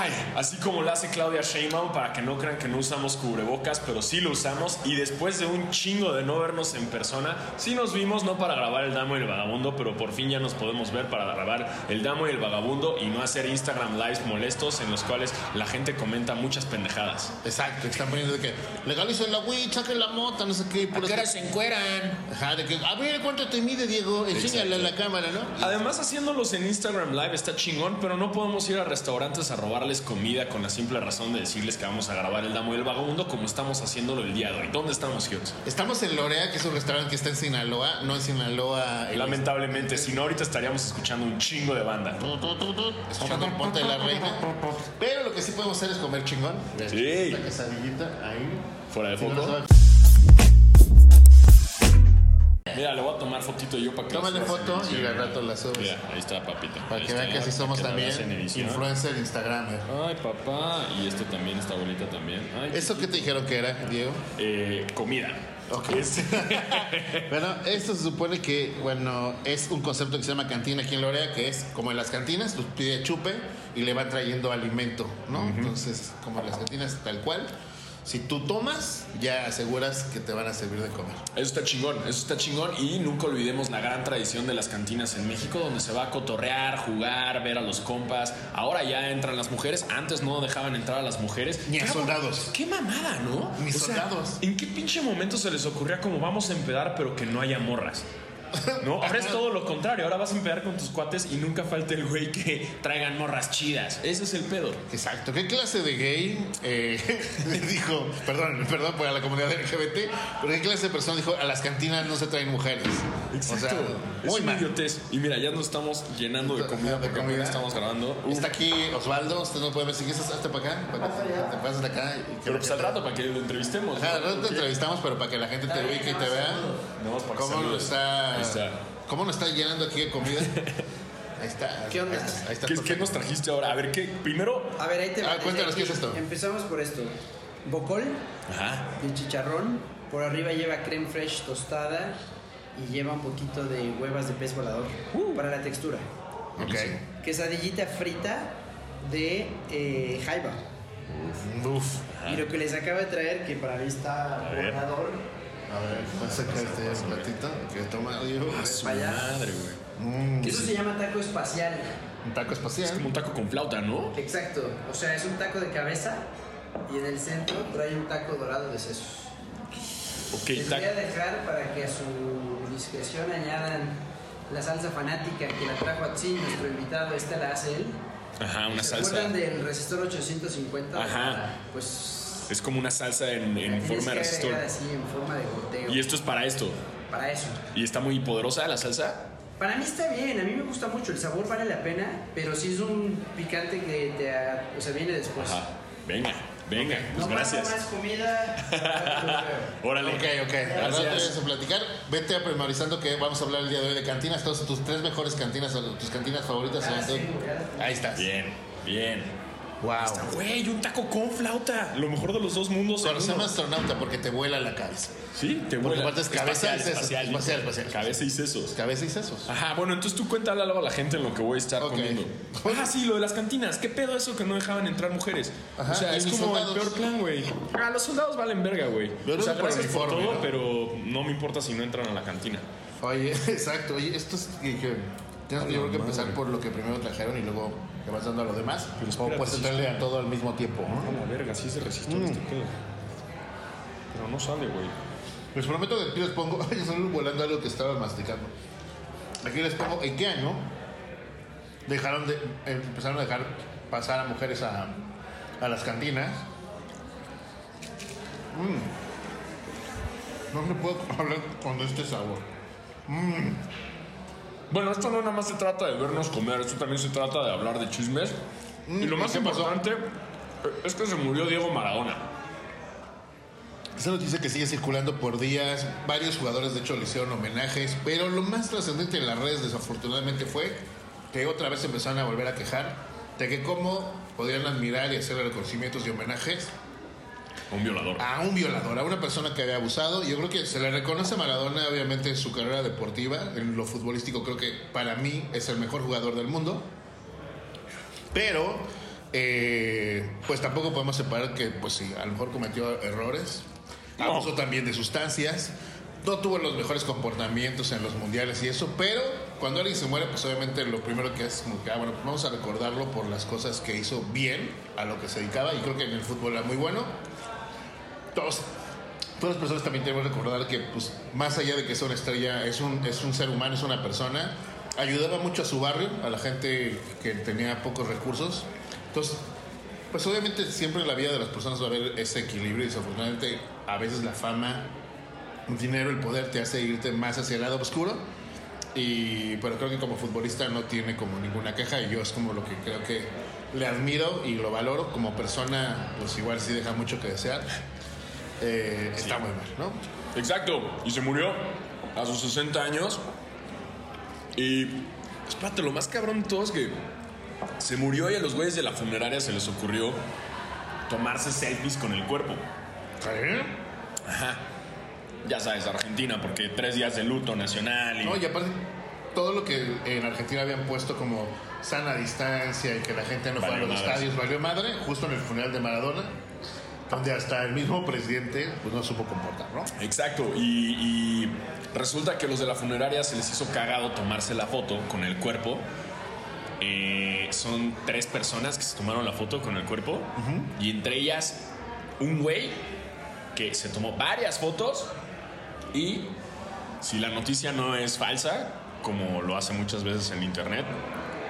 Ay, así como lo hace Claudia Sheinbaum para que no crean que no usamos cubrebocas, pero sí lo usamos y después de un chingo de no vernos en persona, sí nos vimos no para grabar el Damo y el Vagabundo, pero por fin ya nos podemos ver para grabar el Damo y el Vagabundo y no hacer Instagram lives molestos en los cuales la gente comenta muchas pendejadas. Exacto, están poniendo de que legalicen la weed, saquen la mota, no sé qué. ¿A qué se encueran? Ajá, de que, a ver cuánto te mide, Diego, enséñale a la cámara, ¿no? Además, haciéndolos en Instagram Live está chingón, pero no podemos ir a restaurantes a comida con la simple razón de decirles que vamos a grabar el Damo y el Vagabundo como estamos haciéndolo el día de hoy. ¿Dónde estamos, Hughes? Estamos en Lorea, que es un restaurante que está en Sinaloa, no en Sinaloa. en- Lamentablemente, si no, ahorita estaríamos escuchando un chingo de banda. Escuchando el ponte de la reina. Pero lo que sí podemos hacer es comer chingón. Sí. La quesadillita ahí. Fuera de foco. Mira, le voy a tomar fotito yo para que Tómale foto y al rato la subes. Mira, ahí está, papito. Para Ahí que está, vean que así somos que también influencer Instagramer. Ay, papá. Y este también, esta abuelita también. Ay, ¿Eso qué te dijeron que era, Diego? eh, comida. Ok. Es- Bueno, esto se supone que, bueno, es un concepto que se llama cantina aquí en Lorea, que es como en las cantinas, tú pides chupe y le van trayendo alimento, ¿no? Entonces, como en las cantinas tal cual, si tú tomas, ya aseguras que te van a servir de comer. Eso está chingón, eso está chingón y nunca olvidemos la gran tradición de las cantinas en México donde se va a cotorrear, jugar, ver a los compas. Ahora ya entran las mujeres, antes no dejaban entrar a las mujeres. Ni a soldados. Qué mamada, ¿no? Ni soldados. ¿En qué pinche momento se les ocurría como vamos a empedar pero que no haya morras? No, ahora es todo lo contrario. Ahora vas a empedar con tus cuates y nunca falta el güey que traigan morras chidas. Ese es el pedo. Exacto. ¿Qué clase de gay eh, le dijo, perdón, perdón por la comunidad LGBT, pero qué clase de persona dijo, a las cantinas no se traen mujeres? Exacto. O sea, es muy una mal. idiotez. Y mira, ya nos estamos llenando de comida De porque comida. estamos grabando. Uf. Está aquí Osvaldo, usted no puede ver si quieres hasta para acá, para que te pases de acá. y que Pero pues al rato para que lo entrevistemos. Ajá, al rato te entrevistamos, pero para que la gente te ubique y te vea. No, para que ¿Cómo lo está, Ahí está. ¿Cómo nos está llenando aquí de comida? Ahí está. ¿Qué onda? Ahí está, ahí está ¿Qué, nos trajiste ahora? A ver, ¿qué? Primero. A ver, ahí te Ah, va. cuéntanos, Desde ¿qué es esto? Empezamos por esto. Bocol Ajá. de chicharrón. Por arriba lleva creme fresh tostada y lleva un poquito de huevas de pez volador para la textura. Ok. Quesadillita frita de eh, jaiba. Uf. Y lo que les acabo de traer, que para mí está ver. A ver, vas a sacar este platito que toma Diego. A su Para allá. madre, güey. Mm, Que eso se llama taco espacial. un taco Es espacial. como un taco con flauta, ¿no? Exacto. O sea, es un taco de cabeza y en el centro trae un taco dorado de sesos. Ok, Les voy a dejar para que a su discreción añadan la salsa fanática que la trajo Atsin, nuestro invitado. Esta la hace él. Ajá, una ¿Se salsa. acuerdan del resistor 850? Ajá. Pues. Es como una salsa en, en tienes forma de resistor. así, en forma de goteo. Y esto es para esto. Para eso. Y está muy poderosa la salsa. Para mí está bien, a mí me gusta mucho, el sabor vale la pena, pero sí es un picante que te, o sea, viene después. Ajá. Venga, venga. Pues no pasa gracias. más comida. Órale. Ok, ok. Gracias. vamos a platicar. Vete a memorizando que vamos a hablar el día de hoy de cantinas. Todas tus tres mejores cantinas, tus cantinas favoritas. Ah, sí. Ahí estás. Bien, bien. Wow. Güey, un taco con flauta. Lo mejor de los dos mundos. Pero se uno. llama astronauta porque te vuela la cabeza. Sí, te Porque vuela. aparte es cabeza y espacial, sesos. espacial, Espacial, espacial. Cabeza y sesos. Cabeza y sesos. Ajá, bueno, entonces tú cuéntale algo a la gente en lo que voy a estar comiendo. Ah, sí, lo de las cantinas. ¿Qué pedo eso que no dejaban entrar mujeres? Ajá, o sea, y es como soldados. el peor plan, güey. Ah, los soldados valen verga, güey. O sea, gracias por uniforme, todo, ¿no? pero no me importa si no entran a la cantina. Oye, exacto. Oye, esto es que, que tienes yo creo que empezar por lo que primero trajeron y luego vas dando a lo demás. Pero o puedes entrarle a todo al mismo tiempo. ¿no? La verga, sí se resistó Mm. este pedo. Pero no sale, güey. Les prometo que aquí les pongo. Ay, solo volando algo que estaba masticando. Aquí les pongo. ¿En qué año dejaron de, empezaron a dejar pasar a mujeres a, a las cantinas? Mm. No me puedo hablar con este sabor. Bueno, esto no nada más se trata de vernos comer, esto también se trata de hablar de chismes. y lo ¿y más qué pasó? importante eh, es que se murió Diego Maradona. Esa noticia que sigue circulando por días, varios jugadores de hecho le hicieron homenajes, pero lo más trascendente en las redes desafortunadamente fue que otra vez empezaron a volver a quejar de que cómo podrían admirar y hacer reconocimientos y homenajes Un violador. a un violador, a una persona que había abusado. Yo creo que se le reconoce a Maradona obviamente en su carrera deportiva, en lo futbolístico creo que para mí es el mejor jugador del mundo, pero eh, pues tampoco podemos separar que, pues sí, a lo mejor cometió errores, No. abusó también de sustancias, no tuvo los mejores comportamientos en los mundiales y eso, pero cuando alguien se muere, pues obviamente lo primero que es como que, ah, bueno, pues vamos a recordarlo por las cosas que hizo bien, a lo que se dedicaba, y creo que en el fútbol era muy bueno. Todos, todas las personas también tenemos que recordar que, pues, más allá de que sea una estrella, es un, es un ser humano, es una persona. Ayudaba mucho a su barrio, a la gente que tenía pocos recursos. Entonces, pues obviamente siempre en la vida de las personas va a haber ese equilibrio y desafortunadamente a veces la fama, el dinero, el poder te hace irte más hacia el lado oscuro. Y, pero creo que como futbolista no tiene como ninguna queja y yo es como lo que creo que le admiro y lo valoro. Como persona, pues igual sí deja mucho que desear. Eh, Está muy mal, ¿no? Exacto. Y se murió a sus 60 años. Y espérate, lo más cabrón de todo es que se murió y a los güeyes de la funeraria se les ocurrió tomarse selfies con el cuerpo. Ajá. Ya sabes, Argentina, porque tres días de luto nacional y... No, y aparte, todo lo que en Argentina habían puesto como sana distancia y que la gente no fuera a los estadios, valió madre, justo en el funeral de Maradona, donde hasta el mismo presidente pues no supo comportar, ¿no? Exacto, y, y resulta que los de la funeraria se les hizo cagado tomarse la foto con el cuerpo. Eh, son tres personas que se tomaron la foto con el cuerpo y entre ellas un güey que se tomó varias fotos y si la noticia no es falsa, como lo hace muchas veces en internet,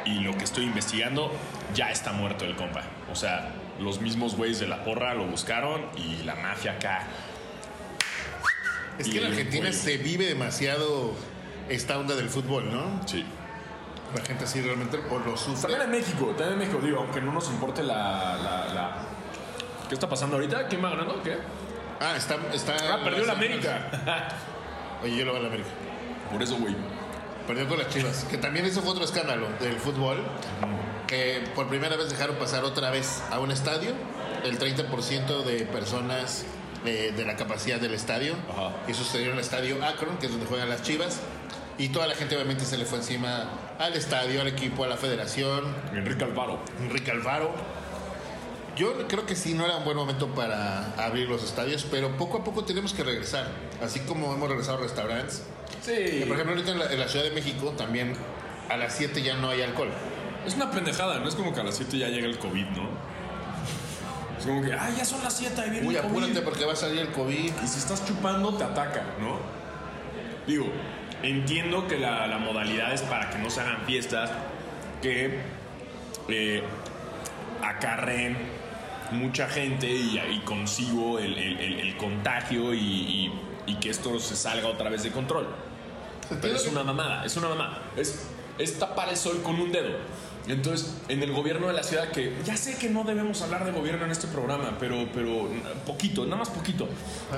y lo que estoy investigando, ya está muerto el compa. O sea, los mismos güeyes de la porra lo buscaron y la mafia acá Es que en Argentina güey. se vive demasiado esta onda del fútbol, ¿no? Sí. La gente así realmente o lo sufre. También en México, también en México, digo, aunque no nos importe la, la, la- ¿Qué está pasando ahorita? ¿Quién va ganando? ¿Qué? Ah, está, está. Ah, perdió la América. Oye, yo lo voy a la América. Por eso, güey. Perdió con las Chivas. Que también eso fue otro escándalo del fútbol. Que por primera vez dejaron pasar otra vez a un estadio el 30% de personas eh, de la capacidad del estadio. Ajá. Y sucedió en el estadio Akron, que es donde juegan las Chivas. Y toda la gente obviamente se le fue encima al estadio, al equipo, a la federación. Enrique Alvaro. Enrique Alvaro. Yo creo que sí, no era un buen momento para abrir los estadios, pero poco a poco tenemos que regresar. Así como hemos regresado a restaurantes. Sí. Que, por ejemplo, ahorita en la, en la Ciudad de México también a las 7 ya no hay alcohol. Es una pendejada, no es como que a las 7 ya llega el COVID, ¿no? Es como que, ah, ya son las 7 y viene Uy, el COVID. apúrate porque va a salir el COVID. Y si estás chupando, te ataca, ¿no? Digo, entiendo que la, la modalidad es para que no se hagan fiestas que eh, acarren mucha gente y, y consigo el, el- el- el contagio y, y- y que esto se salga otra vez de control. Pero es una mamada, es una mamada. Es, es tapar el sol con un dedo. Entonces, en el gobierno de la ciudad, que ya sé que no debemos hablar de gobierno en este programa, pero, pero poquito, nada más poquito.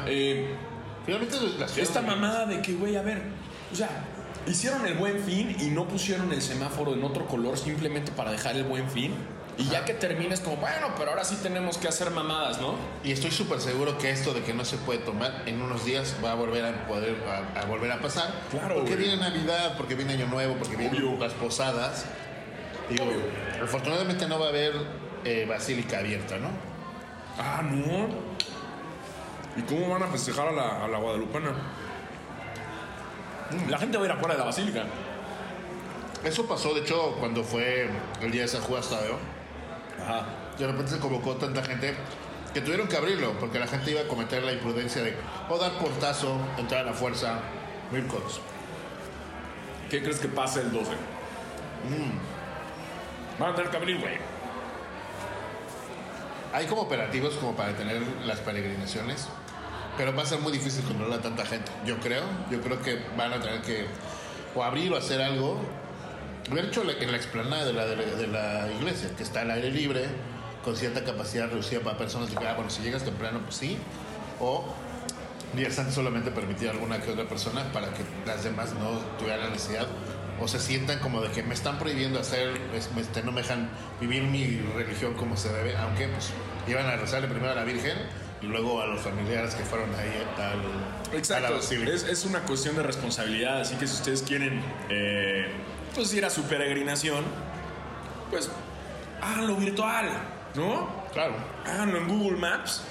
Eh, Finalmente la ciudad esta mamada de que, güey, a ver, o sea, hicieron el buen fin y no pusieron el semáforo en otro color simplemente para dejar el buen fin. Y ya que termines como, bueno, pero ahora sí tenemos que hacer mamadas, ¿no? Y estoy súper seguro que esto de que no se puede tomar en unos días va a volver a poder a, a volver a pasar. Claro, Porque güey. viene Navidad, porque viene Año Nuevo, porque vienen Obvio. las posadas. Digo, afortunadamente no va a haber eh, basílica abierta, ¿no? Ah, no. ¿Y cómo van a festejar a la, a la guadalupana? La gente va a ir afuera de la basílica. Eso pasó, de hecho, cuando fue el día de San Juan Tadeo. Ajá. De repente se convocó tanta gente que tuvieron que abrirlo porque la gente iba a cometer la imprudencia de o dar portazo, entrar a la fuerza, mil cosas. ¿Qué crees que pase el 12? Van a tener que güey. Hay como operativos como para tener las peregrinaciones, pero va a ser muy difícil controlar a tanta gente. Yo creo, yo creo que van a tener que o abrir o hacer algo. Lo han hecho en la explanada de la, de la, iglesia, que está al aire libre, con cierta capacidad reducida para personas que, ah, bueno, si llegas temprano, pues sí. O días antes solamente permitir a alguna que otra persona para que las demás no tuvieran la necesidad o se sientan como de que me están prohibiendo hacer, es- me- este, no me dejan vivir mi religión como se debe, aunque pues iban a rezarle primero a la Virgen y luego a los familiares que fueron ahí al, a la Exacto, es una cuestión de responsabilidad, así que si ustedes quieren eh, pues ir a su peregrinación, pues háganlo virtual. ¿no? Claro. Háganlo en Google Maps.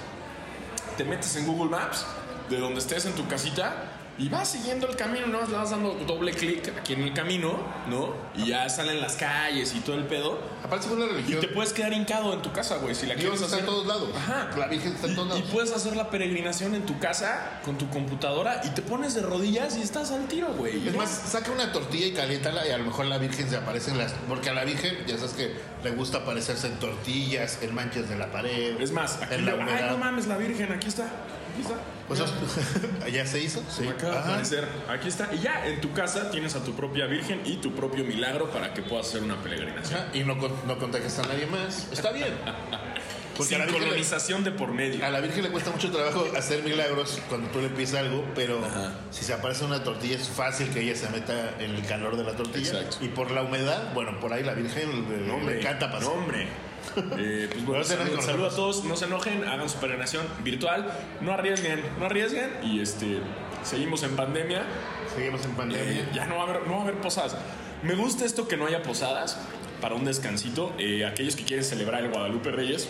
Te metes en Google Maps, de donde estés en tu casita, y vas siguiendo el camino, ¿no? Le vas dando doble clic aquí en el camino, ¿no? Y ya salen las calles y todo el pedo. Aparte, según la Y religión, te puedes quedar hincado en tu casa, güey, si la Dios quieres está hacer. en todos lados. Ajá. La Virgen está en todos Y lados. puedes hacer la peregrinación en tu casa con tu computadora y te pones de rodillas y estás al tiro, güey. Es más, saca una tortilla y caliéntala y a lo mejor la Virgen se aparece en las... Porque a la Virgen, ya sabes que le gusta aparecerse en tortillas, en manchas de la pared. Es más, aquí en la ay, no mames, la Virgen, aquí está. Aquí está. Eso- ¿Ya se hizo? Me acaba de aparecer. Aquí está. Y ya en tu casa tienes a tu propia Virgen y tu propio milagro para que puedas hacer una peregrinación. Ajá, Y no, no contagias a nadie más. Está bien. Porque Sin a la, le, colonización de por medio. a la Virgen le cuesta mucho trabajo hacer milagros cuando tú le pides algo, pero Ajá. si se aparece una tortilla es fácil que ella se meta en el calor de la tortilla. Exacto. Y por la humedad, bueno, por ahí la Virgen le, le encanta pasar. hombre. Eh, pues bueno, No se enojen salud, con salud a todos, no se enojen, hagan su peregrinación virtual, no arriesguen, no arriesguen y este seguimos en pandemia, Seguimos en pandemia. Eh, ya no va, a haber, no va a haber posadas. Me gusta esto que no haya posadas para un descansito. Eh, aquellos que quieren celebrar el Guadalupe Reyes,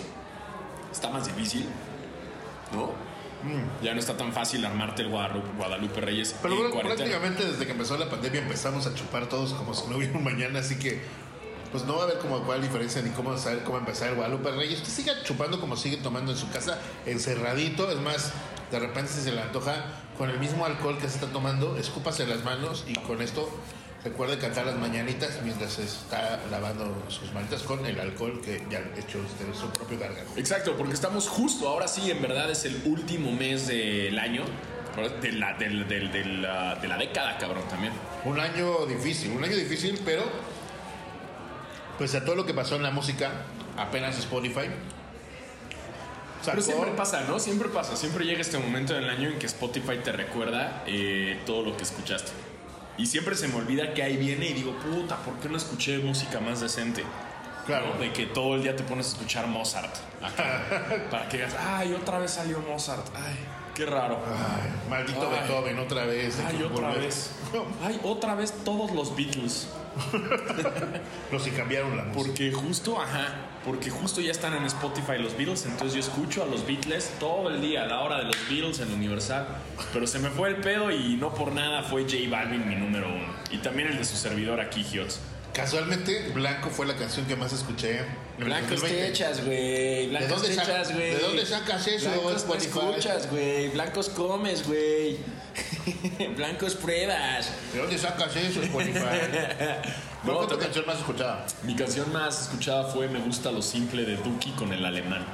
está más difícil, ¿no? Ya no está tan fácil armarte el Guadalupe, Guadalupe Reyes Pero bueno, prácticamente desde que empezó la pandemia empezamos a chupar todos como si no hubiera un mañana, así que pues no va a haber como cuál diferencia ni cómo saber cómo empezar el Guadalupe Reyes. Que siga chupando como sigue tomando en su casa, encerradito. Es más, de repente si se le antoja con el mismo alcohol que se está tomando, escúpase las manos y con esto recuerde cantar las mañanitas mientras se está lavando sus manitas con el alcohol que ya ha hecho usted su propio gargajo. Exacto, porque estamos justo, ahora sí, en verdad es el último mes del año, de la, del- del- de la, de la década, cabrón, también. Un año difícil, un año difícil, pero pues a todo lo que pasó en la música, apenas Spotify. Pero sacó- siempre pasa, ¿no? Siempre pasa, siempre llega este momento del año en que Spotify te recuerda eh, todo lo que escuchaste. Y siempre se me olvida que ahí viene y digo, puta, ¿por qué no escuché música más decente? Claro. ¿No? De que todo el día te pones a escuchar Mozart. acá. para que digas, ay, otra vez salió Mozart. Ay, qué raro. Ay, maldito Ay. Beethoven, otra vez. Ay, otra volver. vez. Ay, otra vez todos los Beatles. Los que cambiaron la música. Porque justo, ajá, porque justo ya están en Spotify los Beatles, entonces yo escucho a los Beatles todo el día, a la hora de los Beatles en Universal. Pero se me fue el pedo y no por nada fue J Balvin mi número uno. Y también el de su servidor aquí, Hiots. Casualmente, Blanco fue la canción que más escuché. en Blancos 2020. techas, güey. Blancos dónde sac- techas, güey. de dónde sacas eso, Blancos escuchas, güey. Blancos comes, güey. Blancos pruebas. ¿De dónde sacas eso, Spotify? No, ¿Cuál fue tu canción más escuchada? Mi canción más escuchada fue Me gusta lo simple de Duki con el alemán.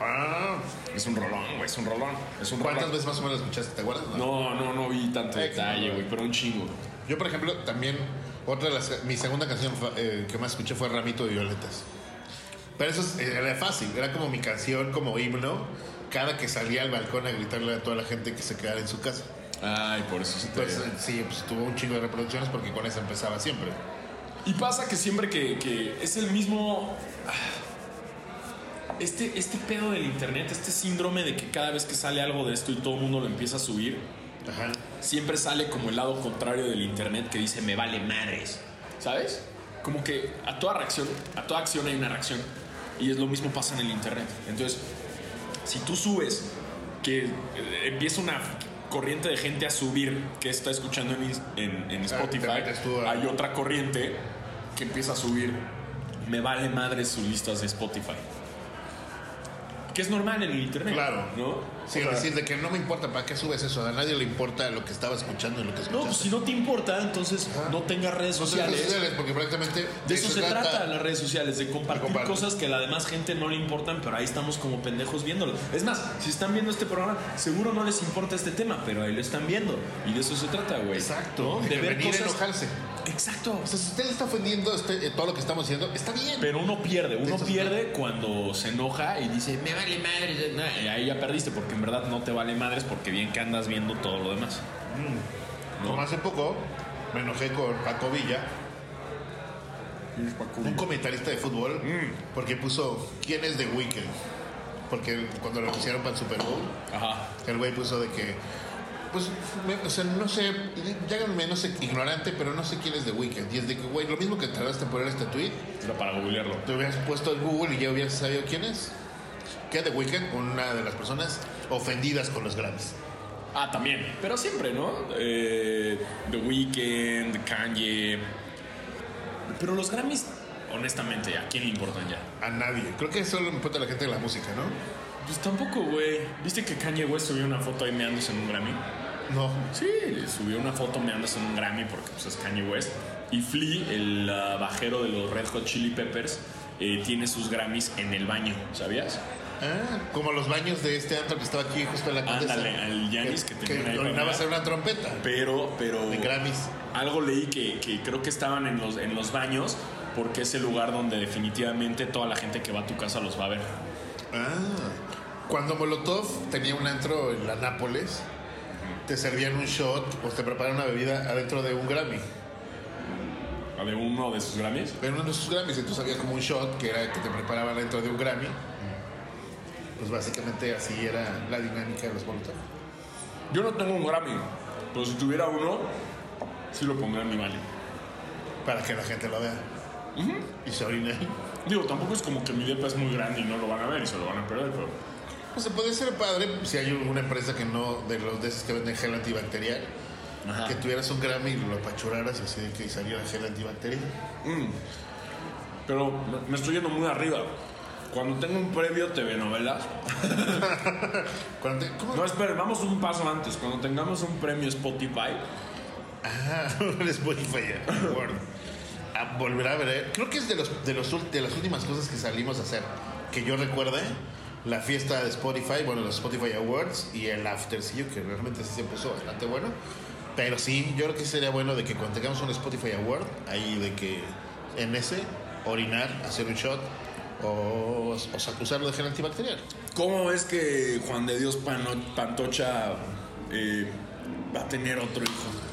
Ah, Es un rolón, güey, es un rolón. Es un ¿Cuántas rolón. veces más o menos escuchaste? ¿Te acuerdas? No, no, no vi tanto Ay, detalle, güey, pero un chingo. Yo, por ejemplo, también, otra de las, mi segunda canción eh, que más escuché fue Ramito de Violetas. Pero eso es- era fácil, era como mi canción, como himno, cada que salía al balcón a gritarle a toda la gente que se quedara en su casa. Ay, por eso se te... Eh, sí, pues tuvo un chingo de reproducciones porque con esa empezaba siempre. Y pasa que siempre que, que es el mismo... Este, este pedo del internet, este síndrome de que cada vez que sale algo de esto y todo el mundo lo empieza a subir, Ajá. Siempre sale como el lado contrario del internet que dice me vale madres, ¿sabes? Como que a toda reacción, a toda acción hay una reacción y es lo mismo pasa en el internet. Entonces, si tú subes que eh, empieza una corriente de gente a subir que está escuchando en, en- en Spotify, hay otra corriente que empieza a subir me vale madres sus listas de Spotify. Que es normal en el internet, Claro. ¿no? Sí, O sea, decir de que no me importa, ¿para qué subes eso? A nadie le importa lo que estaba escuchando y lo que No, escuchaste. pues si no te importa, entonces no tengas redes No sociales. redes sociales, porque prácticamente De eso se trata las redes sociales, de compartir De compartir. cosas que a la demás gente no le importan, pero ahí estamos como pendejos viéndolo. Es más, si están viendo este programa, seguro no les importa este tema, pero ahí lo están viendo. Y de eso se trata, güey. Exacto, ¿No? de venir a enojarse. Exacto. O sea, si usted le está ofendiendo este, eh, todo lo que estamos haciendo, está bien. Pero uno pierde, uno eso pierde cuando se enoja y dice, me vale madre. Nah, y ahí ya perdiste, porque en verdad no te vale madres, porque bien que andas viendo todo lo demás. ¿no? Como hace poco me enojé con Paco Villa, un comentarista de fútbol, Mm. porque puso quién es The Weeknd. Porque cuando lo pusieron para el Super Bowl, Ajá. el güey puso de que Pues, me- o sea, no sé, lláganme, no sé, ignorante, pero no sé quién es The Weeknd. Y es de que, güey, lo mismo que tardaste en poner este tweet, Era para googlearlo. te hubieras puesto en Google y ya hubieras sabido quién es. Que The Weeknd, una de las personas ofendidas con los Grammys. Ah, también. Pero siempre, ¿no? Eh, The Weeknd, Kanye. Pero los Grammys, honestamente, ¿a quién le importan ya? A nadie. Creo que solo importa a la gente de la música, ¿no? Pues tampoco, güey. ¿Viste que Kanye West subió una foto ahí meándose en un Grammy? No. Sí, subió una foto meándose en un Grammy porque pues, es Kanye West. Y Flea, el ah, bajero de los Red Hot Chili Peppers, eh, tiene sus Grammys en el baño, ¿sabías? Ah, como los baños de este antro que estaba aquí justo en la condesa. Ándale, al Yanis que tenía una que ahí para ser una trompeta. Pero, pero... De Grammys. Algo leí que, que creo que estaban en los, en los baños porque es el lugar donde definitivamente toda la gente que va a tu casa los va a ver. Ah. Cuando Molotov tenía un antro en la Nápoles, te servían un shot o te preparaban una bebida adentro de un Grammy. ¿A de uno de sus Grammys? En uno de sus Grammys, entonces había como un shot que era que te preparaban dentro de un Grammy. Pues básicamente así era la dinámica de los Molotov. Yo no tengo un Grammy, pero si tuviera uno, sí lo pondría en mi baño. Para que la gente lo vea. Y se orine. Digo, tampoco es como que mi depa es muy grande y no lo van a ver y se lo van a perder, pero... Pues se puede ser padre si hay una empresa que no, de los de esos que venden gel antibacterial, Ajá. que tuvieras un Grammy y lo apachuraras y así de que saliera gel antibacterial. Pero me- estoy yendo muy arriba. Cuando tengo un previo TV novelas... Cuando te- ¿Cómo? No, esperen, vamos un paso antes. Cuando tengamos un premio Spotify, Ah, a fallar. Bueno, a volver a ver. eh. Creo que es de, los, de, los, de las últimas cosas que salimos a hacer. Que yo recuerde, la fiesta de Spotify, bueno, los Spotify Awards y el aftercillo, que realmente se puso bastante bueno. Pero sí, yo creo que sería bueno de que cuando tengamos un Spotify Award, ahí de que en ese, orinar, hacer un shot o, o de gel antibacterial. ¿cómo ves que Juan de Dios Pano- Pantocha eh, va a tener otro hijo?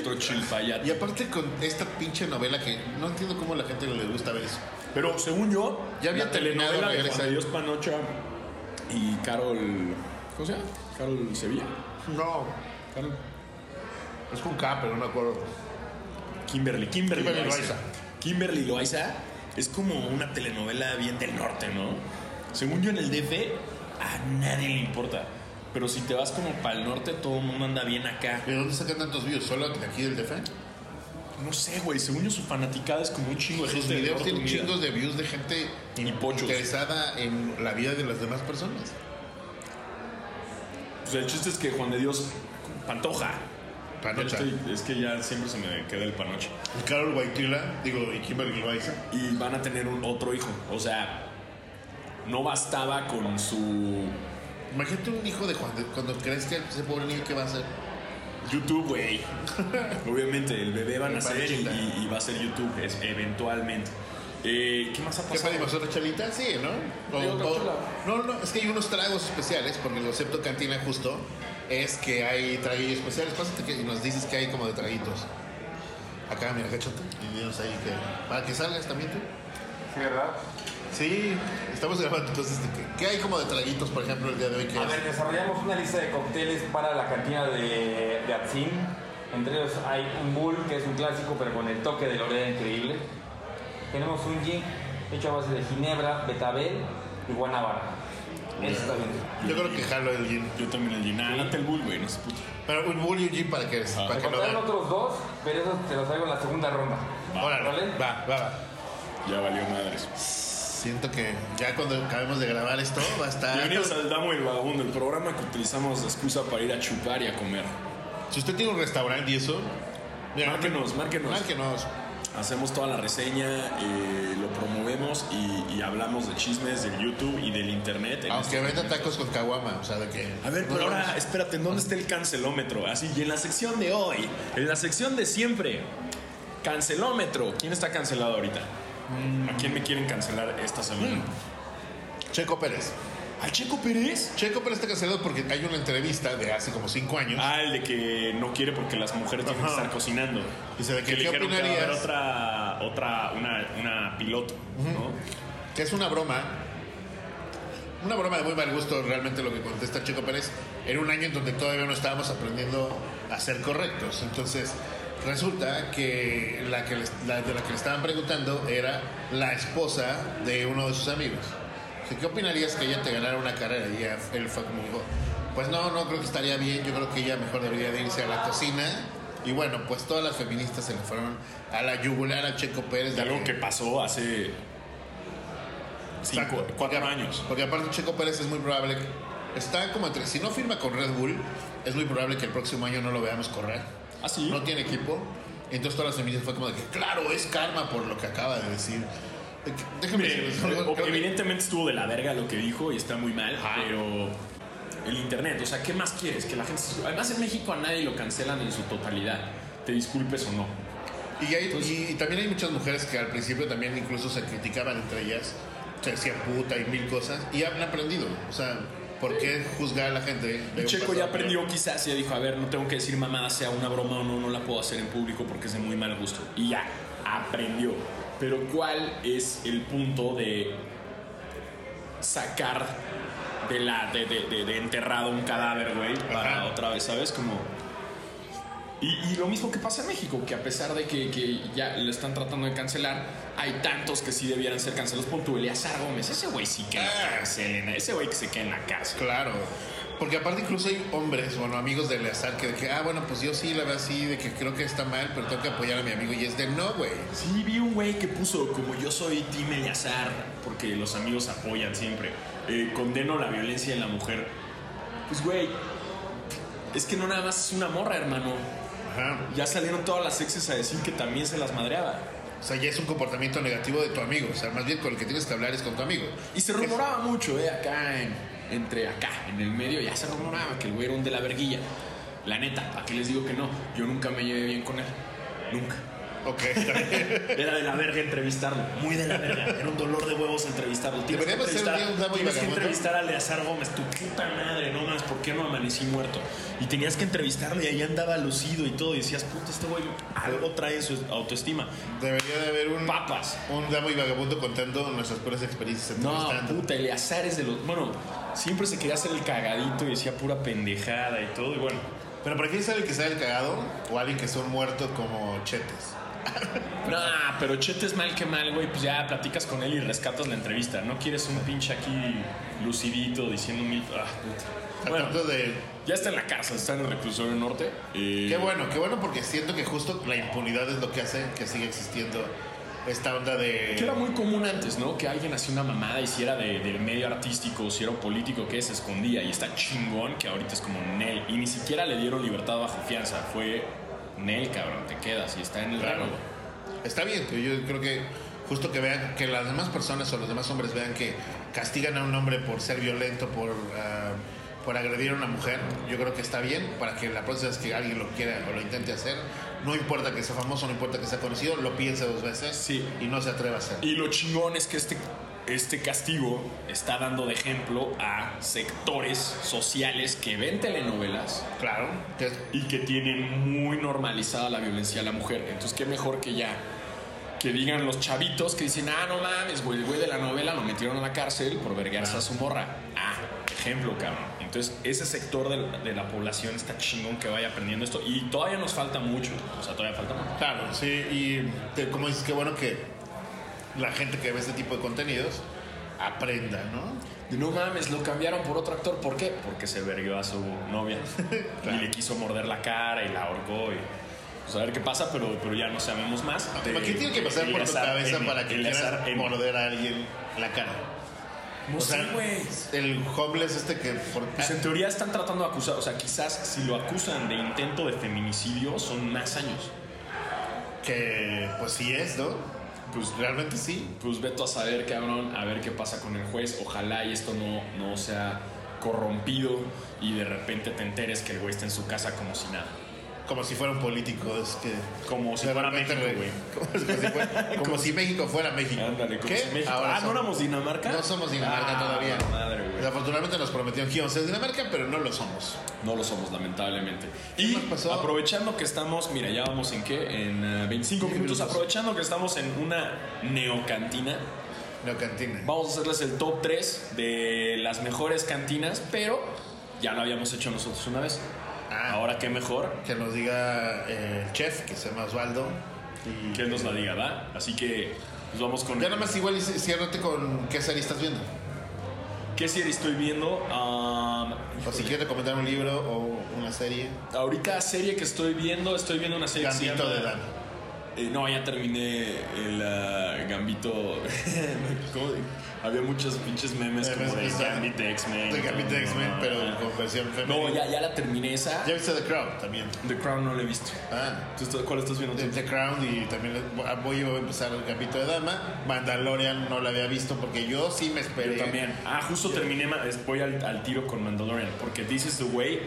Otro Y chilpayate. aparte con esta pinche novela que no entiendo cómo a la gente le gusta ver eso. Pero según yo, Ya había la telenovela de. Juan Dios Panocha y Carol. ¿Cómo se llama? Carol Sevilla. No, Carol. es con K, pero no me acuerdo. Kimberly. Kimberly, Kimberly Loaiza. Loaiza. Kimberly Loaiza es como una telenovela bien del norte, ¿no? Según yo en el DF, a nadie le importa. Pero si te vas como para el norte, todo el mundo anda bien acá. ¿De dónde sacan tantos views? ¿Solo de aquí del DF? No sé, güey. Según yo, su fanaticada es como un chingo de Sus gente. videos tienen chingos de views de gente Y pochos. interesada en la vida de las demás personas. Pues el chiste es que Juan de Dios Pantoja. Panocha. Es que, es que ya siempre se me queda el panoche. Y Carol Waitila, digo, y Kimberly Loaiza. Y van a tener un otro hijo. O sea, no bastaba con su Imagínate un hijo de Juan cuando crees que ese pobre niño, ¿qué va a hacer? YouTube, güey. Obviamente, el bebé va a nacer y, va a ser YouTube, es, eventualmente. Eh, ¿Qué más ha ¿Qué pasado? pedimos? ¿Otra chalita? Sí, ¿no? Sí, otra chela. no, no, es que hay unos tragos especiales, porque el concepto cantina justo es que hay traguillos especiales. Pásate que nos dices que hay como de traguitos. Acá, mira, cachate. Y ahí que. Para que salgas también tú. Sí, ¿verdad? Sí, estamos grabando entonces. ¿Qué hay como de traguitos, por ejemplo, el día de hoy? que A es? ver, desarrollamos una lista de cócteles para la cantina de, de Absin. Entre ellos hay un Bull, que es un clásico, pero con el toque de Lorena increíble. Tenemos un gin hecho a base de ginebra, betabel y guanábana. Eso está bien. Yo creo que jalo el gin. Yo también el Gina. Date el bull, güey, no se puto. Pero un bull y un gin para que, Ah. para que lo vean. otros dos, pero esos te los traigo en la segunda ronda. Órale, ¿Vale? va, va, va. Ya valió madres. Siento que ya cuando acabemos de grabar esto va a estar. Bienvenidos al Damo y el Vagabundo, el programa que utilizamos de excusa para ir a chupar y a comer. Si usted tiene un restaurante y eso, mira, Márquenos, márquenos. Márquenos. Hacemos toda la reseña, eh, lo promovemos y, y hablamos de chismes del YouTube y del Internet. Aunque estos venda tacos con caguama, o sea, de que. A ver, pero ahora, vamos. espérate, ¿en dónde está el cancelómetro? Así, y en la sección de hoy, en la sección de siempre, cancelómetro. ¿Quién está cancelado ahorita? ¿A quién me quieren cancelar esta semana? Checo Pérez. ¿Al Checo Pérez? Checo Pérez está cancelado porque hay una entrevista de hace como cinco años. Ah, el de que no quiere porque las mujeres tienen que Ajá. estar cocinando. Dice, ¿de que qué, le qué dijeron que va a haber opinarías? otra, otra, una, una piloto, ¿no? Que es una broma. una broma de muy mal gusto realmente lo que contesta Checo Pérez en un año en donde todavía no estábamos aprendiendo a ser correctos. Entonces, resulta que la, que les- la de la que le estaban preguntando era la esposa de uno de sus amigos. ¿Qué opinarías que ella te ganara una carrera? Y él fue como dijo, pues no, no creo que estaría bien, yo creo que ella mejor debería de irse a la cocina. Y bueno, pues todas las feministas se le fueron a la yugular a Checo Pérez. De algo que- que pasó hace cinco, cuatro Porque- años. Porque aparte Checo Pérez es muy probable que está como entre si no firma con Red Bull, es muy probable que el próximo año no lo veamos correr. ¿Ah, sí? No tiene equipo. Entonces todas las feministas fue como de que claro, es karma por lo que acaba de decir. Eh, Déjame Mire, que- evidentemente estuvo de la verga lo que dijo y está muy mal, Ajá. pero el internet, o sea, ¿qué más quieres? Que la gente... Además en México a nadie lo cancelan en su totalidad, te disculpes o no. Y, hay- y también hay muchas mujeres que al principio también incluso se criticaban entre ellas, se decían puta y mil cosas, y han aprendido. O sea, ¿por qué juzgar a la gente? Y Checo ya aprendió quizás y ya dijo, a ver, no tengo que decir mamada, sea una broma o no, no la puedo hacer en público porque es de muy mal gusto. Y ya, aprendió. Pero ¿cuál es el punto de sacar de, la, de, de- de- de enterrado un cadáver, güey, para Ajá. otra vez, ¿sabes? Como... Y, y lo mismo que pasa en México, que a pesar de que, que ya lo están tratando de cancelar, hay tantos que sí debieran ser cancelados. Pon tu Eleazar Gómez, ese güey sí que lo Ah. cancelen, ese güey que se quede en la cárcel. Claro. Porque aparte incluso hay hombres, bueno, amigos de Eleazar que de que, ah, bueno, pues yo sí la veo así, de que creo que está mal, pero tengo que apoyar a mi amigo. Y es de no, güey. Sí, vi un güey que puso como yo soy Team Eleazar, porque los amigos apoyan siempre. eh, condeno la violencia en la mujer. Pues, güey, es que no nada más es una morra, hermano. Ajá. Ya salieron todas las exes a decir que también se las madreaba. O sea, ya es un comportamiento negativo de tu amigo. O sea, más bien con el que tienes que hablar es con tu amigo. Y se rumoraba mucho, eh, acá en, entre acá, en el medio, ya se rumoraba que el güey era un de la verguilla. La neta, ¿para qué les digo que no? Yo nunca me llevé bien con él. Nunca. Ok, está bien. Era de la verga entrevistarlo. Muy de la verga. Era un dolor de huevos entrevistarlo. Tienes que Deberíamos hacer entrevistar, un día un tienes que entrevistar a Eleazar Gómez. Tu puta madre, no más. ¿Por qué no amanecí muerto? Y tenías que entrevistarlo y ahí andaba lucido y todo. Y decías, puta, este güey algo trae en su autoestima. Debería de haber un, Papas. un damo y vagabundo contando nuestras peores experiencias No, puta, Eleazar es de los. Bueno, siempre se quería hacer el cagadito y decía pura pendejada y todo. Y bueno, Pero ¿para quién sabe el que sale el cagado? O alguien que son muerto como chetes. Nah, pero Chete es mal que mal, güey. Pues ya platicas con él y rescatas la entrevista. No quieres un pinche aquí lucidito diciendo mil. Ah, puta. Bueno, de... ya está en la cárcel, está en el reclusorio norte. Eh, Qué bueno, qué bueno porque siento que justo la impunidad es lo que hace que siga existiendo esta onda de... Que era muy común antes, ¿no? Que alguien hacía una mamada y si era de- del medio artístico, si era político, que se escondía. Y está chingón que ahorita es como Nel. Y ni siquiera le dieron libertad bajo fianza. Fue Nel, cabrón, te quedas y está en el rango. Está bien, yo creo que justo que vean, que las demás personas o los demás hombres vean que castigan a un hombre por ser violento, por, ah, por agredir a una mujer, yo creo que está bien para que la próxima vez que alguien lo quiera o lo intente hacer, no importa que sea famoso, no importa que sea conocido, lo piense dos veces Sí. y no se atreva a hacer. Y lo chingón es que este, este castigo está dando de ejemplo a sectores sociales que ven telenovelas Claro, y que tienen muy normalizada la violencia a la mujer. Entonces, qué mejor que ya que digan los chavitos que dicen, ah, no mames, güey, el güey de la novela lo metieron a la cárcel por verguearse a su morra. Ah, ejemplo, cabrón. Entonces, ese sector de la, de la población está chingón que vaya aprendiendo esto. Y todavía nos falta mucho. O sea, todavía falta mucho. claro, sí, y te- como dices, qué bueno que la gente que ve este tipo de contenidos aprenda, ¿no? De, No mames, lo cambiaron por otro actor. ¿Por qué? Porque se verguió a su novia. Claro. Y le quiso morder la cara y la ahorcó. Y, pues a ver qué pasa, pero, pero ya no sabemos más. de- ¿Qué tiene que pasar por tu cabeza M, para que quieras morder a alguien la cara? No O sea, sé, güey. el homeless este que... Por, Pues en teoría están tratando de acusar, o sea, quizás si lo acusan de intento de feminicidio son más años. que pues sí es, ¿no? Pues realmente sí. Pues veto a saber, cabrón, a ver qué pasa con el juez. Ojalá y esto no, no sea corrompido y de repente te enteres que el güey está en su casa como si nada. Como si fuera un político, es que... Como si fuera México, güey. Como, si fuera- como si México fuera México. Ándale, como ¿Qué? si México. Ahora ah, ¿no éramos Dinamarca? No somos Dinamarca Ah, todavía. Madre, güey. Afortunadamente nos prometieron que íbamos a ser Dinamarca, pero no lo somos. No lo somos, lamentablemente. ¿Qué Y pasó? aprovechando que estamos, mira, ya vamos en qué? En eh, 25 minutos. Aprovechando que estamos en una neocantina, Neocantina. Vamos a hacerles el top 3 de las mejores cantinas, pero ya lo habíamos hecho nosotros una vez. Ah. Ahora qué mejor Que nos diga eh, el chef, que se llama Osvaldo. Y que él nos la diga, ¿va? Así que pues vamos con... Ya nada más igual ciérrate con qué serie estás viendo. ¿Qué serie estoy viendo? Ah, O si quieres recomendar un libro o una serie. ahorita serie que estoy viendo, estoy viendo una serie que se Gambito llama- de Dan. Eh, no, ya terminé el ah, Gambito. ¿Cómo? Había muchos pinches memes como de Gambit de X-Men. De Gambit de X-Men, No, pero no, con versión No, femenina. ya, ya la terminé esa. Ya viste The Crown también. The Crown no la he visto. Ah. ¿Tú estás- ¿Cuál estás viendo The, tú? The Crown y también voy a empezar el Gambito de Dama. Mandalorian no la había visto porque yo sí me esperé. Yo también. Ah, justo terminé, voy al, al tiro con Mandalorian, porque This is the Way,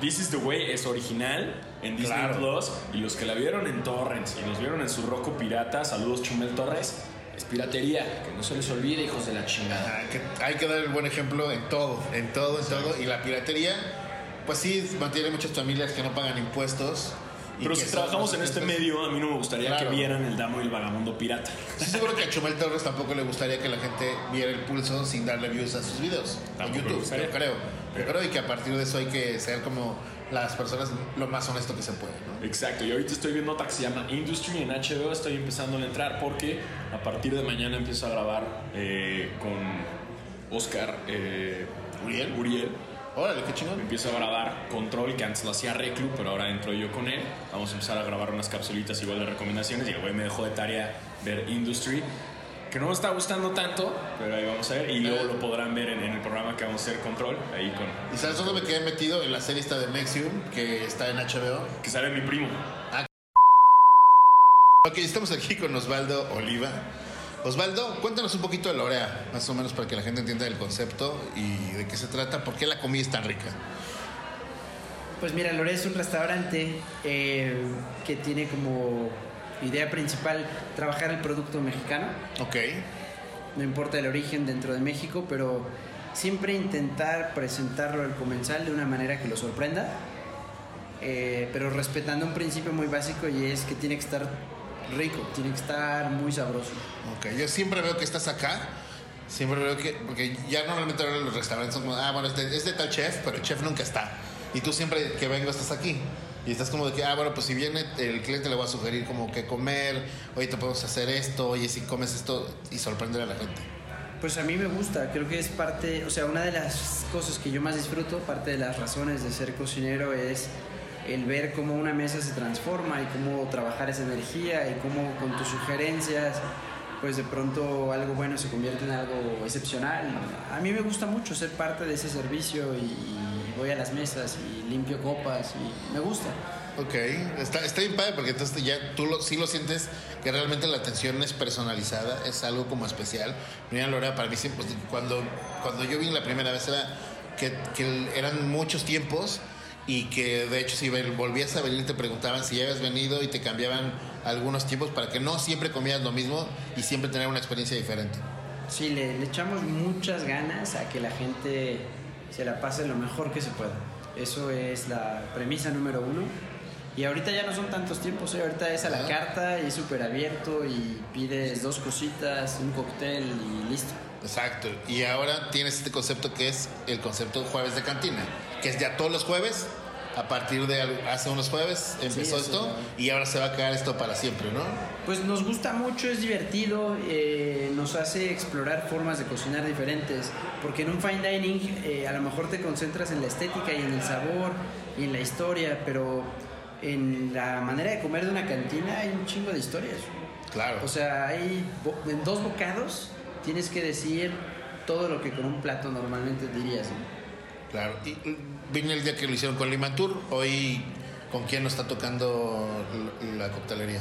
This is the Way es original en Disney Claro. Plus y los que la vieron en Torrents y los vieron en su Roku pirata, saludos Chumel Torres, es piratería, que no se les olvide, hijos de la chingada. Ah, que hay que dar el buen ejemplo en todo, en todo, en todo. Y la piratería, pues sí, mantiene muchas familias que no pagan impuestos. Pero si trabajamos en este medio, a mí no me gustaría Claro. que vieran el Damo y el Vagamundo pirata. Estoy seguro que a Chumel Torres tampoco le gustaría que la gente viera el pulso sin darle views a sus videos. En Tampoco YouTube, yo creo. Yo creo y que a partir de eso hay que ser como las personas lo más honesto que se puede, ¿no? Exacto, y ahorita estoy viendo otra que se llama Industry en HBO, estoy empezando a entrar porque a partir de mañana empiezo a grabar eh, con Oscar eh, Uriel. Uriel. Órale, qué chingón. Empiezo a grabar Control, que antes lo hacía Reclu, pero ahora entro yo con él. Vamos a empezar a grabar unas capsulitas igual de recomendaciones y el güey me dejó de tarea ver Industry, que no me está gustando tanto, pero ahí vamos a ver. Y luego lo podrán ver en, en el programa que vamos a hacer Control, ahí con... ¿Y sabes dónde me quedé metido? En la serie esta de Nexium, que está en HBO. Que sale mi primo. Ok, estamos aquí con Osvaldo Oliva. Osvaldo, cuéntanos un poquito de Lorea, más o menos para que la gente entienda el concepto y de qué se trata, por qué la comida es tan rica. Pues mira, Lore es un restaurante eh, que tiene como idea principal trabajar el producto mexicano. Ok, no importa el origen dentro de México, pero siempre intentar presentarlo al comensal de una manera que lo sorprenda, eh, pero respetando un principio muy básico y es que tiene que estar rico, tiene que estar muy sabroso. ok. Yo siempre veo que estás acá, siempre veo que, porque ya normalmente ahora los restaurantes son como, ah, bueno, es de, es de tal chef, pero el chef nunca está. Y tú siempre que vengo estás aquí. Y estás como de que, ah, bueno, pues si viene el cliente le voy a sugerir como que comer, oye, te podemos hacer esto, oye, si comes esto, y sorprender a la gente. Pues a mí me gusta, creo que es parte, o sea, una de las cosas que yo más disfruto, parte de las razones de ser cocinero es el ver cómo una mesa se transforma y cómo trabajar esa energía y cómo con tus sugerencias, pues de pronto algo bueno se convierte en algo excepcional. A mí me gusta mucho ser parte de ese servicio y voy a las mesas y limpio copas y me gusta. Ok, está, está bien padre porque entonces ya tú lo, sí lo sientes que realmente la atención es personalizada, es algo como especial. Mira, Lorena, para mí siempre, pues, cuando, cuando yo vine la primera vez era que, que eran muchos tiempos y que de hecho si volvías a venir te preguntaban si ya habías venido y te cambiaban algunos tiempos para que no siempre comieras lo mismo y siempre tener una experiencia diferente. Sí, le, le echamos muchas ganas a que la gente se la pase lo mejor que se pueda. Eso es la premisa número uno. Y ahorita ya no son tantos tiempos, ¿eh? ahorita es a la carta y es súper abierto y pides dos cositas, un cóctel y listo. Exacto. Y ahora tienes este concepto que es el concepto jueves de cantina, que es ya todos los jueves. A partir de hace unos jueves empezó eso esto ya. y ahora se va a quedar esto para siempre, ¿no? Pues nos gusta mucho, es divertido, eh, nos hace explorar formas de cocinar diferentes, porque en un fine dining eh, a lo mejor te concentras en la estética y en el sabor y en la historia, pero en la manera de comer de una cantina hay un chingo de historias. Claro. O sea, hay en dos bocados tienes que decir todo lo que con un plato normalmente dirías. ¿no? Claro. Y vine el día que lo hicieron con Limantur. Hoy, ¿con quién nos está tocando la coctelería?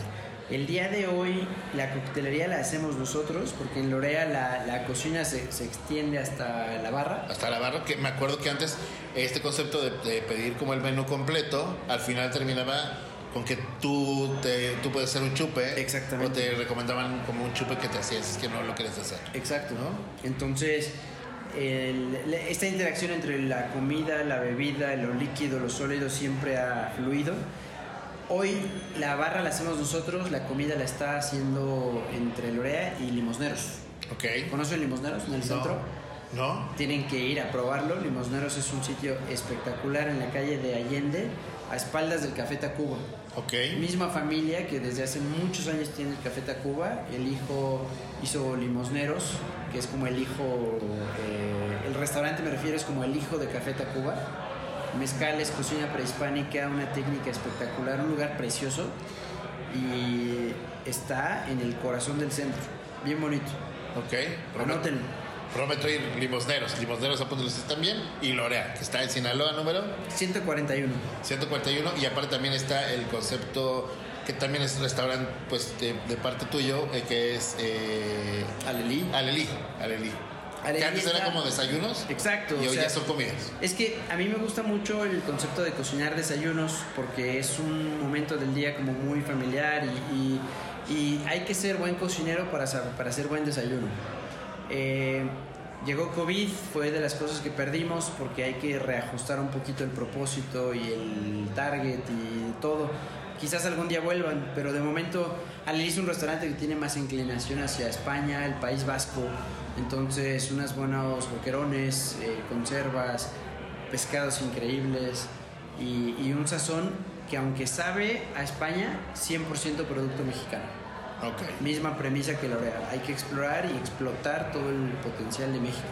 El día de hoy la coctelería la hacemos nosotros, porque en Lorea la, la cocina se, se extiende hasta la barra. Hasta la barra, que me acuerdo que antes este concepto de, de pedir como el menú completo, al final terminaba con que tú, te, tú puedes hacer un chupe. Exactamente. O te recomendaban como un chupe que te hacías, es que no lo quieres hacer. Exacto, ¿no? Entonces, el- esta interacción entre la comida, la bebida, lo líquido, lo sólido siempre ha fluido. Hoy la barra la hacemos nosotros, la comida la está haciendo entre Lorea y Limosneros. Ok. ¿Conocen Limosneros en el centro? ¿No? Tienen que ir a probarlo. Limosneros es un sitio espectacular en la calle de Allende, a espaldas del Café Tacuba. Ok. Misma familia que desde hace muchos años tiene el Café Tacuba. El hijo hizo Limosneros, que es como el hijo, eh, el restaurante me refiero es como el hijo de Café Tacuba. Mezcales, cocina prehispánica, una técnica espectacular, un lugar precioso y está en el corazón del centro, bien bonito. Ok. Anótenlo. Prometo ir limosneros. Limosneros apúntenlos también. Y Lorea, que está en Sinaloa número 141. 141. Y aparte también está el concepto que también es restaurante pues de, de parte tuyo, eh, que es eh, Alelí. Alelí. Alelí. Alelí Que antes era como desayunos Exacto. y hoy sea, ya son comidas. Es que a mí me gusta mucho el concepto de cocinar desayunos porque es un momento del día como muy familiar y, y- y hay que ser buen cocinero para, para hacer buen desayuno. Eh, llegó COVID, fue de las cosas que perdimos porque hay que reajustar un poquito el propósito y el target y todo. Quizás algún día vuelvan, pero de momento Alelí es un restaurante que tiene más inclinación hacia España, el País Vasco. Entonces, unos buenos boquerones, eh, conservas, pescados increíbles y un sazón que aunque sabe a España, 100% producto mexicano. Ok. Misma premisa que L'Oreal. Hay que explorar y explotar todo el potencial de México.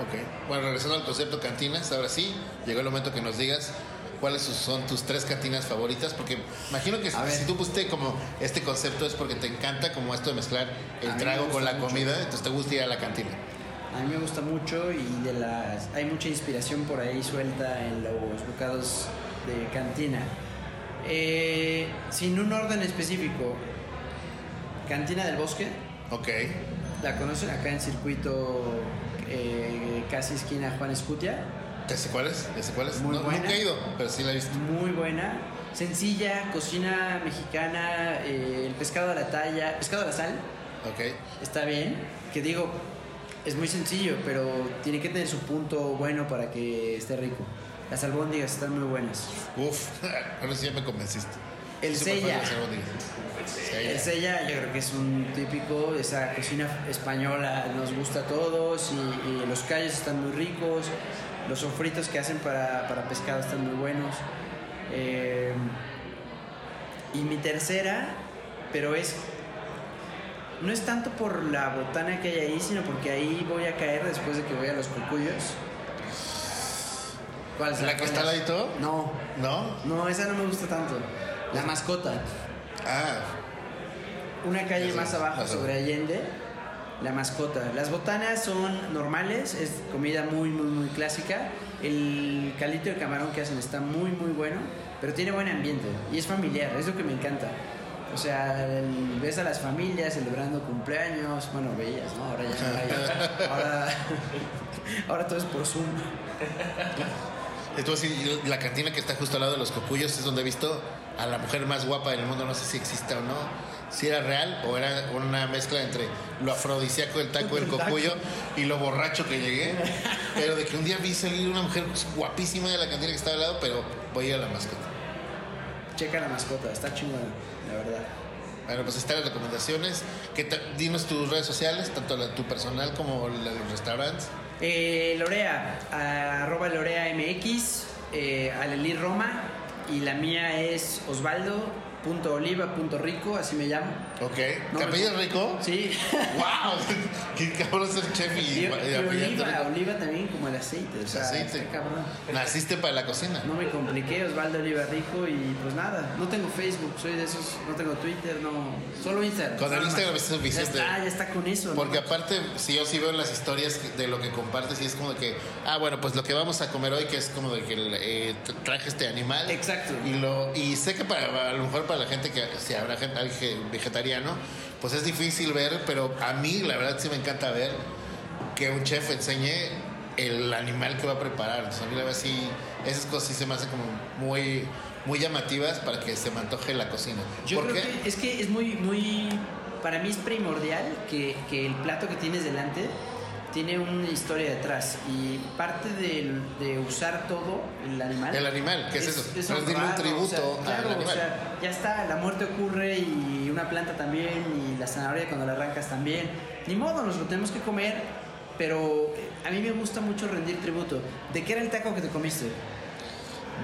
Ok. Bueno, regresando al concepto cantinas, ahora sí, llegó el momento que nos digas cuáles son tus tres cantinas favoritas, porque imagino que si, si tú pusiste como este concepto es porque te encanta como esto de mezclar el trago con la mucho. comida, entonces te gusta ir a la cantina. A mí me gusta mucho y de las hay mucha inspiración por ahí suelta en los bocados de cantina. Eh, sin un orden específico, Cantina del Bosque, Ok. ¿la conocen acá en circuito eh, casi esquina Juan Escutia? ¿Ya sé cuál es? ¿Ya sé cuál es? Muy No, buena. nunca he ido, pero sí la he visto. Muy buena, sencilla, cocina mexicana, eh, el pescado a la talla, pescado a la sal, Ok. está bien, que digo, es muy sencillo, pero tiene que tener su punto bueno para que esté rico. Las albóndigas están muy buenas. Uf, ahora sí ya me convenciste. El sella. El sella yo creo que es un típico, esa cocina española nos gusta a todos y, y los callos están muy ricos, los sofritos que hacen para, para pescado están muy buenos. Eh, y mi tercera, pero es... No es tanto por la botana que hay ahí, sino porque ahí voy a caer después de que voy a los cocuyos. ¿Cuál ¿La que está al ladito? No, ¿No? no, esa no me gusta tanto. La mascota. Ah, Una calle más abajo ajá. sobre Allende, la mascota. Las botanas son normales, es comida muy, muy, muy clásica. El caldito de camarón que hacen está muy, muy bueno, pero tiene buen ambiente y es familiar, es lo que me encanta. O sea, el- ves a las familias celebrando cumpleaños, bueno, veías, ¿no? Ahora ya no hay. Ahora, ahora todo es por Zoom. entonces la cantina que está justo al lado de los cocuyos es donde he visto a la mujer más guapa del mundo, no sé si exista o no. Si era real o era una mezcla entre lo afrodisíaco del taco del cocuyo y lo borracho que llegué. Pero de que un día vi salir una mujer guapísima de la cantina que estaba al lado, pero voy a ir a la mascota. Checa la mascota, está chingona, la verdad. Bueno, pues están las recomendaciones. ¿Qué dinos tus redes sociales, tanto la tu personal como la de los restaurantes. Eh, Lorea, arroba Lorea MX, eh, Alelí Roma y la mía es osvaldo.oliva.rico, así me llamo. Ok. No, ¿Te apellidas me- rico? Sí. ¡Wow! ¡Qué cabrón ser chef y, Y, y oliva, rico! oliva también como el aceite, o sea, Aceite. cabrón. Naciste para la cocina. No me compliqué, Osvaldo Oliva Rico y pues nada, no tengo Facebook, soy de esos, no tengo Twitter, no, solo Instagram. Con el. Instagram es suficiente. Ya está, ya está con eso. Porque ¿no? aparte, si yo sí veo las historias de lo que compartes y es como de que, ah, bueno, pues lo que vamos a comer hoy, que es como de que eh, tra- traje este animal. Exacto. Y, lo, y sé que para, a lo mejor para la gente que, si habrá gente vegetariano, pues es difícil ver, pero a mí la verdad sí me encanta ver que un chef enseñe el animal que va a preparar. Entonces, a mí la verdad sí, esas cosas sí se me hacen como muy, muy llamativas para que se me antoje la cocina. Yo ¿Por creo qué? que es que es muy, muy, para mí es primordial que, que el plato que tienes delante tiene una historia detrás y parte de, usar todo el animal. El animal, ¿qué es eso? Es un tributo o sea, al claro, animal. o sea, ya está, la muerte ocurre y y una planta también, y la zanahoria cuando la arrancas también. Ni modo, nos lo tenemos que comer, pero a mí me gusta mucho rendir tributo. ¿De qué era el taco que te comiste?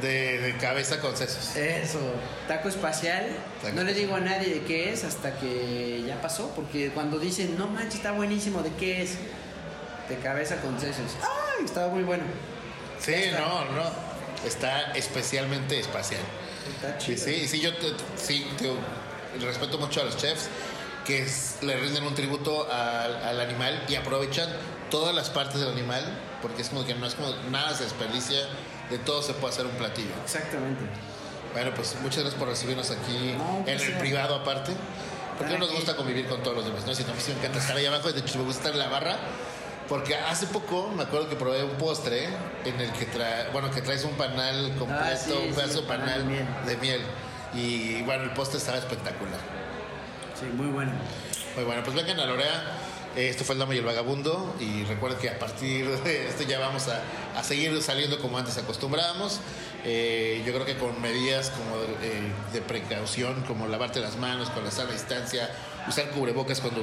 De, de cabeza con sesos. Eso, taco espacial. Taco no le digo a nadie de qué es hasta que ya pasó, porque cuando dicen, no manches, está buenísimo, ¿de qué es? De cabeza con sesos. ¡Ay! Estaba muy bueno. Sí, no, no. Está especialmente espacial. Está chido. sí, sí, yo te- sí, te- respeto mucho a los chefs que es- le rinden un tributo al, al animal y aprovechan todas las partes del animal porque es como que no es como nada se desperdicia, de todo se puede hacer un platillo. Exactamente. Bueno, pues muchas gracias por recibirnos aquí No, en el placer. privado aparte. Porque Estar nos gusta convivir con todos los demás, ¿no? Si no, sí me encanta estar ahí abajo, de hecho me gusta estar en la barra. Porque hace poco me acuerdo que probé un postre en el que trae, bueno, que traes un panal completo, Ah, sí, un sí, pedazo de panal panal de miel. de miel. Y bueno, el postre estaba espectacular. Sí, muy bueno. Muy bueno, pues vengan a Lorea. Esto fue El Dama y el Vagabundo. Y recuerden que a partir de esto ya vamos a, a seguir saliendo como antes acostumbrábamos. Eh, yo creo que con medidas como de, eh, de precaución, como lavarte las manos con la sana distancia, usar cubrebocas cuando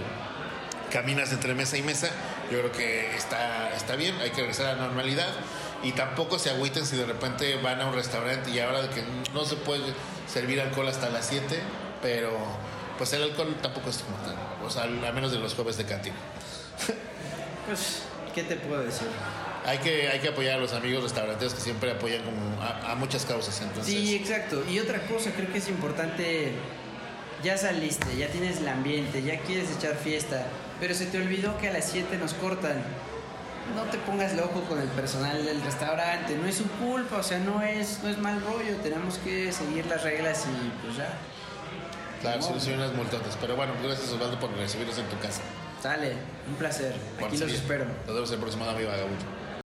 caminas entre mesa y mesa, yo creo que está, está bien, hay que regresar a la normalidad y tampoco se agüiten si de repente van a un restaurante y ahora de que no se puede servir alcohol hasta las 7, pero pues el alcohol tampoco es como tal, o sea, a menos de los jueves de cantina. Pues, ¿qué te puedo decir? Hay que, hay que apoyar a los amigos restauranteros que siempre apoyan como a, a muchas causas, entonces... Sí, exacto. Y otra cosa, creo que es importante, ya saliste, ya tienes el ambiente, ya quieres echar fiesta, pero se te olvidó que a las 7 nos cortan. No te pongas loco con el personal del restaurante, no es su culpa, o sea, no es, no es mal rollo, tenemos que seguir las reglas y pues ya. Claro, No. son son unas multotas, pero bueno, gracias Osvaldo por recibirnos en tu casa. Sale, un placer. Aquí los espero. Nos vemos el próximo y Vagabundo.